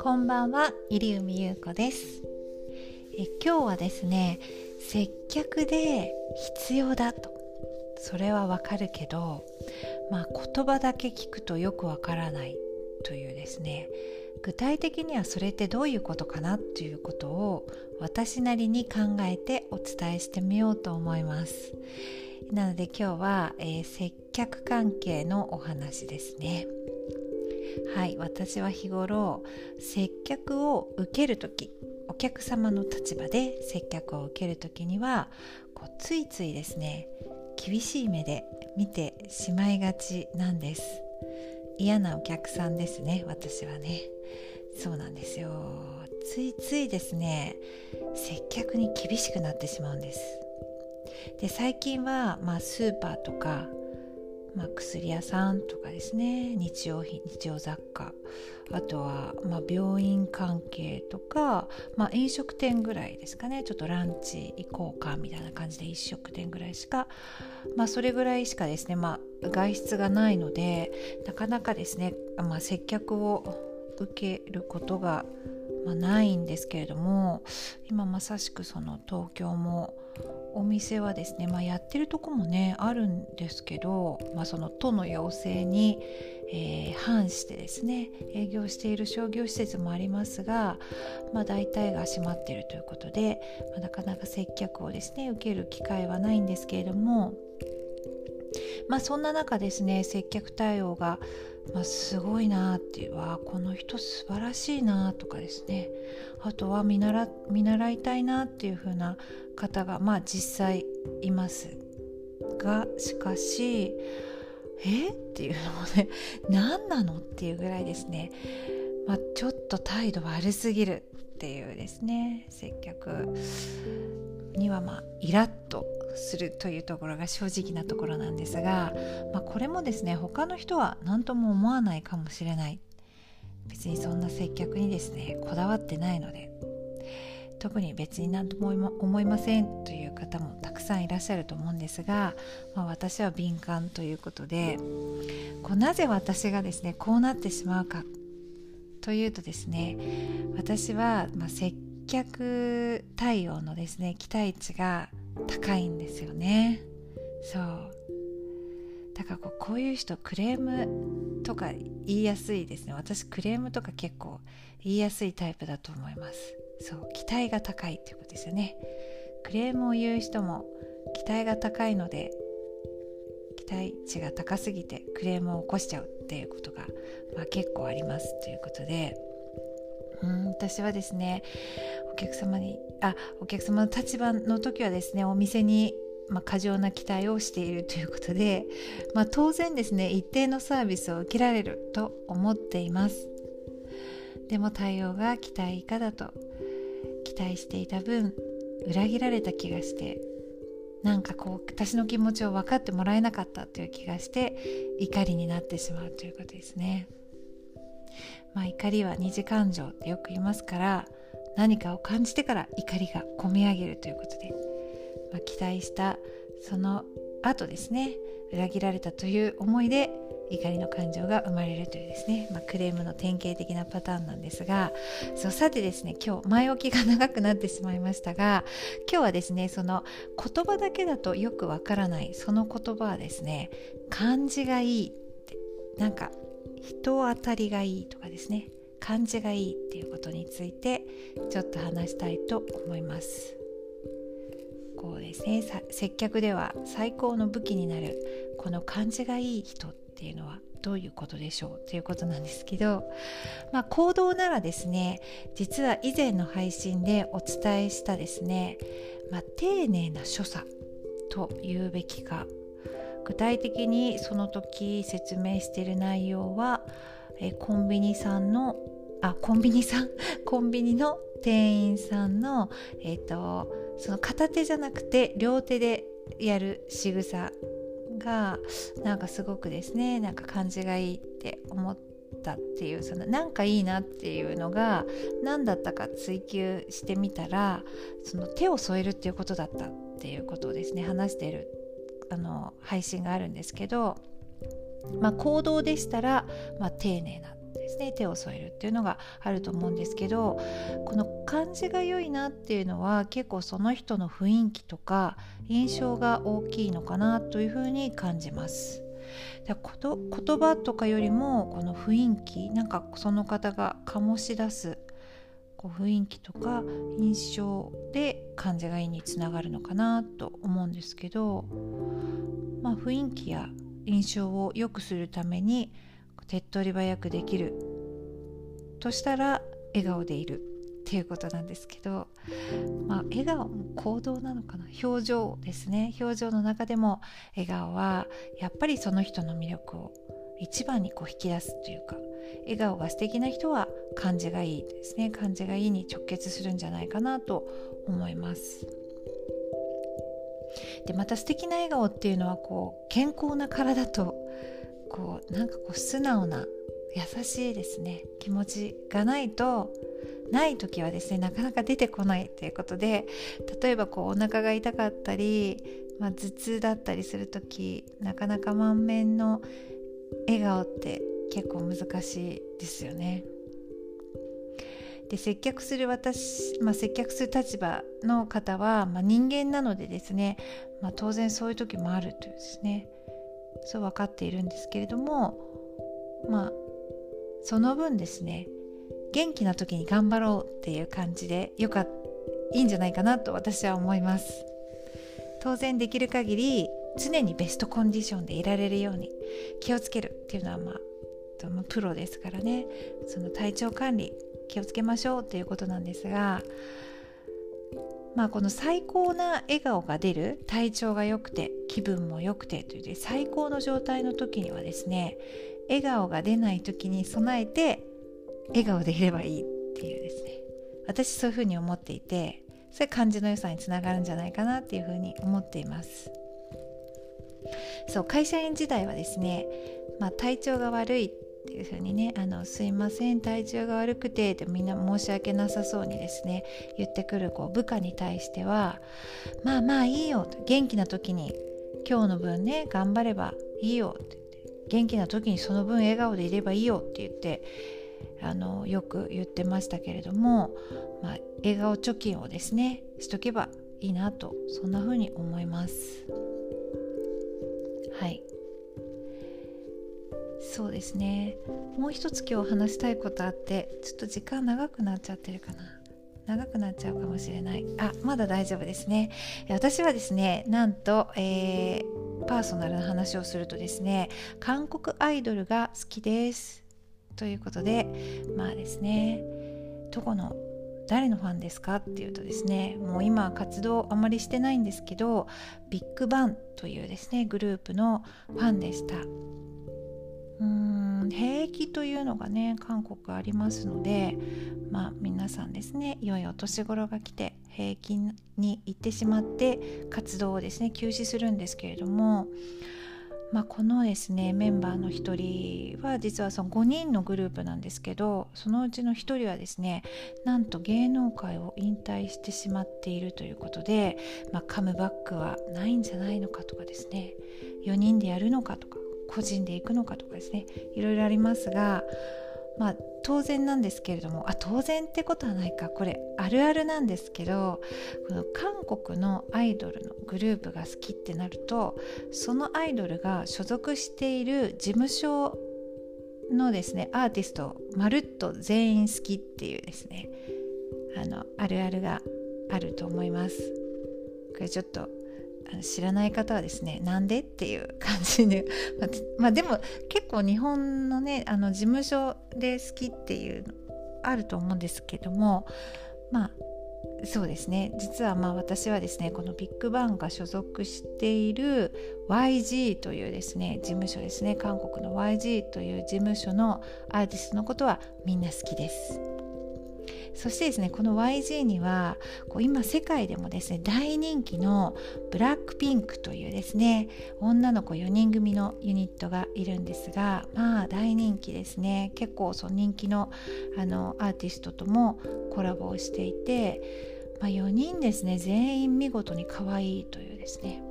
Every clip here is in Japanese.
こんばんは、入海優子です。え今日はですね接客で必要だと。それはわかるけどまあ言葉だけ聞くとよくわからないというですね。具体的にはそれってどういうことかなっていうことを私なりに考えてお伝えしてみようと思います。なので今日は、えー、接客関係のお話ですね。はい私は日頃接客を受ける時お客様の立場で接客を受ける時にはこうついついですね厳しい目で見てしまいがちなんです。嫌なお客さんですね私はね。そうなんですよ。ついついですね接客に厳しくなってしまうんです。で最近は、まあ、スーパーとかまあ、薬屋さんとかですね。日用品日用雑貨。あとは、まあ、病院関係とか、まあ、飲食店ぐらいですかね。ちょっとランチ行こうかみたいな感じで飲食店ぐらいしか、まあ、それぐらいしかですね、まあ、外出がないのでなかなかですね、まあ、接客を受けることが、まあ、ないんですけれども今まさしくその東京もお店はですね、まあ、やってるとこもねあるんですけど、まあ、その都の要請に、えー、反してですね営業している商業施設もありますが、まあ、大体が閉まってるということで、まあ、なかなか接客をですね受ける機会はないんですけれどもまあそんな中ですね接客対応が、まあ、すごいなっていうわこの人素晴らしいなとかですね。あとは見習見習いたいなっていう風な方がまあ実際いますがしかしえっていうのもね 何なのっていうぐらいですね、まあ、ちょっと態度悪すぎるっていうですね。接客にはまあイラッとするというところが正直なところなんですが、まあ、これもですね他の人は何とも思わないかもしれない。別にそんな接客にですねこだわってないので。特に別に何とも思いませんという方もたくさんいらっしゃると思うんですが、まあ、私は敏感ということでこうなぜ私がですねこうなってしまうかというとですね私は、まあ、接客対応のですね期待値が高いんですよね。そう。だからこうこういう人クレームとか言いやすいですね。私クレームとか結構言いやすいタイプだと思います。そう。期待が高いっていうことですよね。クレームを言う人も期待が高いので期待値が高すぎてクレームを起こしちゃうっていうことが、まあ、結構ありますということで。うん私はですねお客様にあお客様の立場の時はですねお店にまあ、過剰な期待をしているということで、まあ、当然ですね一定のサービスを受けられると思っていますでも対応が期待以下だと期待していた分裏切られた気がしてなんかこう私の気持ちを分かってもらえなかったという気がして怒りになってしまうということですね。まあ、怒りは二次感情ってよく言いますから何かを感じてから怒りがこみ上げるということで、まあ、期待したその後ですね裏切られたという思いで怒りの感情が生まれるというですね、まあ、クレームの典型的なパターンなんですがそうさてですね今日前置きが長くなってしまいましたが今日はですねその言葉だけだとよくわからないその言葉はですね漢字がいいってなんか人当たりがいいとかですね。感じがいいっていうことについてちょっと話したいと思います。こうですね。接客では最高の武器になるこの感じがいい人っていうのはどういうことでしょう？ということなんですけど、まあ、行動ならですね実は以前の配信でお伝えしたですね、まあ、丁寧な所作と言うべきか具体的にその時説明している内容は、えコンビニさんのあコンビニさん？コンビニの店員さんの、えーと、その片手じゃなくて両手でやる仕草がなんかすごくですねなんか感じがいいって思ったっていうそのなんかいいなっていうのが何だったか追求してみたらその手を添えるっていうことだったっていうことをですね話しているあの配信があるんですけどまあ、行動でしたら、まあ、丁寧なですね手を添えるっていうのがあると思うんですけどこの感じが良いなっていうのは結構その人の雰囲気とか印象が大きいのかなというふうに感じます。言葉とかよりもこの雰囲気なんかその方が醸し出すこう雰囲気とか印象で感じがいいにつながるのかなと思うんですけど、まあ、雰囲気や印象を良くするために手っ取り早くできるとしたら笑顔でいるっていうことなんですけど、まあ、笑顔も行動なのかな？表情ですね。表情の中でも笑顔はやっぱりその人の魅力を一番にこう引き出すというか笑顔が素敵な人は感じがいいですね。感じがいいに直結するんじゃないかなと思います。でまた素敵な笑顔っていうのはこう健康な体とこうなんかこう素直な優しいですね。気持ちがないとない時はですねなかなか出てこないということで例えばこうお腹が痛かったり、まあ、頭痛だったりする時なかなか満面の笑顔って結構難しいですよね。で接客する私、まあ、接客する立場の方は、まあ、人間なのでですね、まあ、当然そういう時もあるというですねそう分かっているんですけれどもまあその分ですね元気な時に頑張ろうっていう感じでよかいいんじゃないかなと私は思います当然できる限り常にベストコンディションでいられるように気をつけるっていうのはまあプロですからね。その体調管理気をつけましょうっていうことなんですがまあ、この最高な笑顔が出る体調が良くて気分も良くてという最高の状態の時にはですね笑顔が出ない時に備えて笑顔でいればいいっていうですね。私そういうふうに思っていてそれ感じの良さにつながるんじゃないかなっていうふうに思っています。そう会社員時代はですね、まあ、体調が悪いっていう風にねあのすいません体調が悪くてってみんな申し訳なさそうにですね言ってくるこう部下に対してはまあまあいいよと元気な時に今日の分ね頑張ればいいよって言って元気な時にその分笑顔でいればいいよって言ってあのよく言ってましたけれども、まあ、笑顔貯金をですねしとけばいいなとそんな風に思います。はい。そうですね。もう一つ今日話したいことあってちょっと時間長くなっちゃってるかな。長くなっちゃうかもしれない。あまだ大丈夫ですね。私はですねなんと、えー、パーソナルな話をするとですね韓国アイドルが好きです。ということでまあですねどこの誰のファンですかっていうとですねもう今活動あまりしてないんですけどビッグバンというですねグループのファンでした。うん兵役というのがね韓国ありますのでまあ皆さんですねいよいよ年頃が来て兵役に行ってしまって活動をですね休止するんですけれどもまあ、このですねメンバーの1人は実はその5人のグループなんですけどそのうちの1人はですねなんと芸能界を引退してしまっているということで、まあ、カムバックはないんじゃないのかとかですね4人でやるのかとか個人で行くのかとかですねいろいろありますがまあ当然なんですけれどもあ当然ってことはないか。これあるあるなんですけどこの韓国のアイドルのグループが好きってなるとそのアイドルが所属している事務所のですねアーティストまるっと全員好きっていうですねあのあるあるがあると思います。これちょっと知らない方はですねなんでっていう感じで まあ、でも結構日本のねあの事務所で好きっていうのあると思うんですけどもまあそうですね実はまあ私はですねこのビッグバンが所属している YG というですね事務所ですね韓国の YG という事務所のアーティストのことはみんな好きです。そしてですねこの YG にはこう今世界でもですね大人気のブラックピンクというですね女の子4人組のユニットがいるんですがまあ大人気ですね。結構その人気のあのアーティストともコラボをしていて、まあ、4人ですね全員見事に可愛いというですね。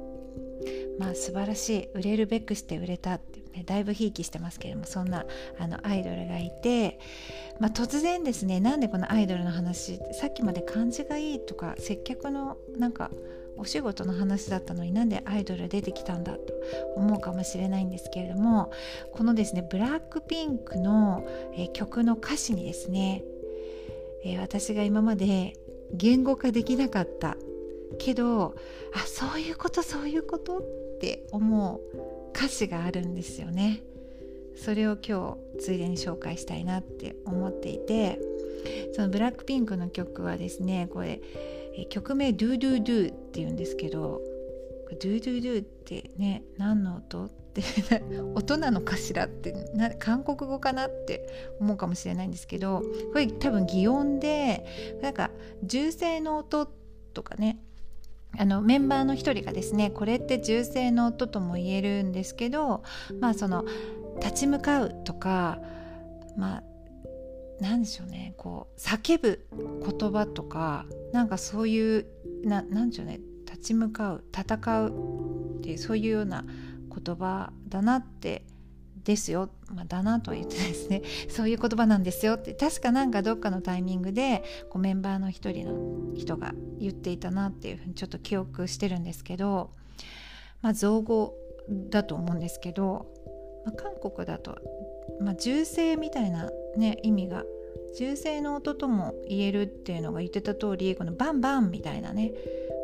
まあ素晴らしい。売れるべくして売れたって、だいぶひいきしてますけれどもそんなあのアイドルがいて、まあ、突然ですねなんでこのアイドルの話さっきまで感じがいいとか接客のなんかお仕事の話だったのになんでアイドル出てきたんだと思うかもしれないんですけれどもこのですねブラックピンクの、え、曲の歌詞にですね、え、私が今まで言語化できなかったけどあそういうことそういうことって思う歌詞があるんですよね。それを今日ついでに紹介したいなって思っていてそのブラックピンクの曲はですねこれ曲名「ドゥドゥドゥ」っていうんですけど「ドゥドゥドゥ」ってね何の音って 音なのかしらってな韓国語かなって思うかもしれないんですけどこれ多分擬音でなんか銃声の音とかねあのメンバーの一人がですねこれって銃声の音とも言えるんですけどまあその立ち向かうとかまあ何でしょうねこう叫ぶ言葉とかなんかそういうななんでしょうね立ち向かう戦うっていうそういうような言葉だなってですよ、まあ、だなと言ってですね。そういう言葉なんですよって。確かなんかどっかのタイミングでこうメンバーの一人の人が言っていたなっていうふうにちょっと記憶してるんですけど、まあ、造語だと思うんですけど、まあ、韓国だと、まあ、銃声みたいな、ね、意味が銃声の音とも言えるっていうのが言ってた通りこのバンバンみたいなね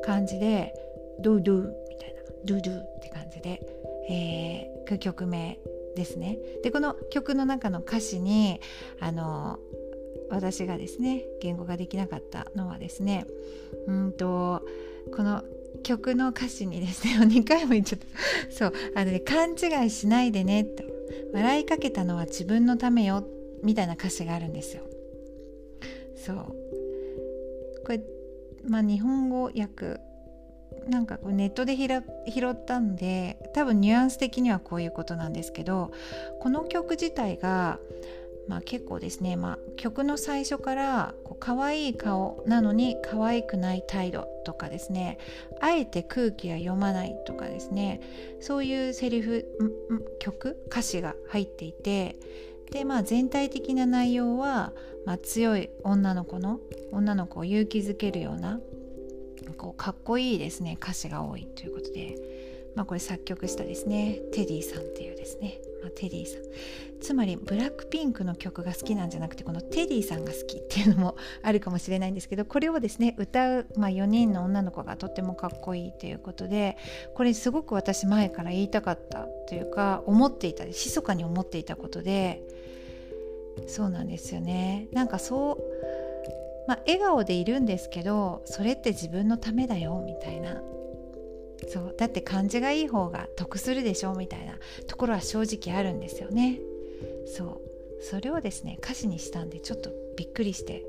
感じでドゥドゥみたいなドゥドゥって感じで、えー、曲名ですね。でこの曲の中の歌詞にあの私がですね言語ができなかったのはですねうんとこの曲の歌詞にですね 2回も言っちゃった。そうあのね勘違いしないでねと。笑いかけたのは自分のためよみたいな歌詞があるんですよ。そう。これまあ日本語訳なんかこうネットで拾ったんで多分ニュアンス的にはこういうことなんですけどこの曲自体が、まあ、結構ですね、まあ、曲の最初からこう可愛い顔なのに可愛くない態度とかですねあえて空気は読まないとかですねそういうセリフ曲歌詞が入っていてでまあ全体的な内容は、まあ、強い女の子の女の子を勇気づけるようなこうかっこいいですね歌詞が多いということで、まあ、これ作曲したですねテディさんっていうですね、まあ、テディさん。つまりブラックピンクの曲が好きなんじゃなくてこのテディさんが好きっていうのもあるかもしれないんですけどこれをですね歌う、まあ、4人の女の子がとってもかっこいいということでこれすごく私前から言いたかったというか思っていた密かに思っていたことでそうなんですよね。なんかそうまあ、笑顔でいるんですけどそれって自分のためだよみたいな。そうだって感じがいい方が得するでしょみたいな。ところは正直あるんですよね。そう。それをですね歌詞にしたんでちょっとびっくりして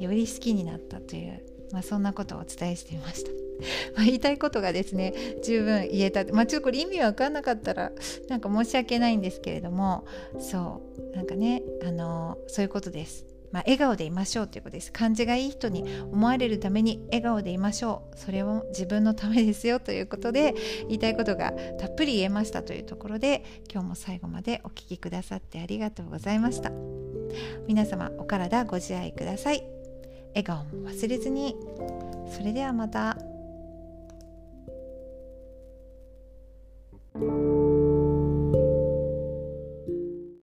より好きになったという、まあ、そんなことをお伝えしていました。ま言いたいことがですね十分言えた。まあちょっとこれ意味わかんなかったらなんか申し訳ないんですけれどもそう。なんかねあのそういうことです。まあ、笑顔でいましょうということです感じがいい人に思われるために笑顔でいましょう。それも自分のためですよということで言いたいことがたっぷり言えましたというところで今日も最後までお聴きくださってありがとうございました。皆様お体ご自愛ください。笑顔も忘れずに。それではまた。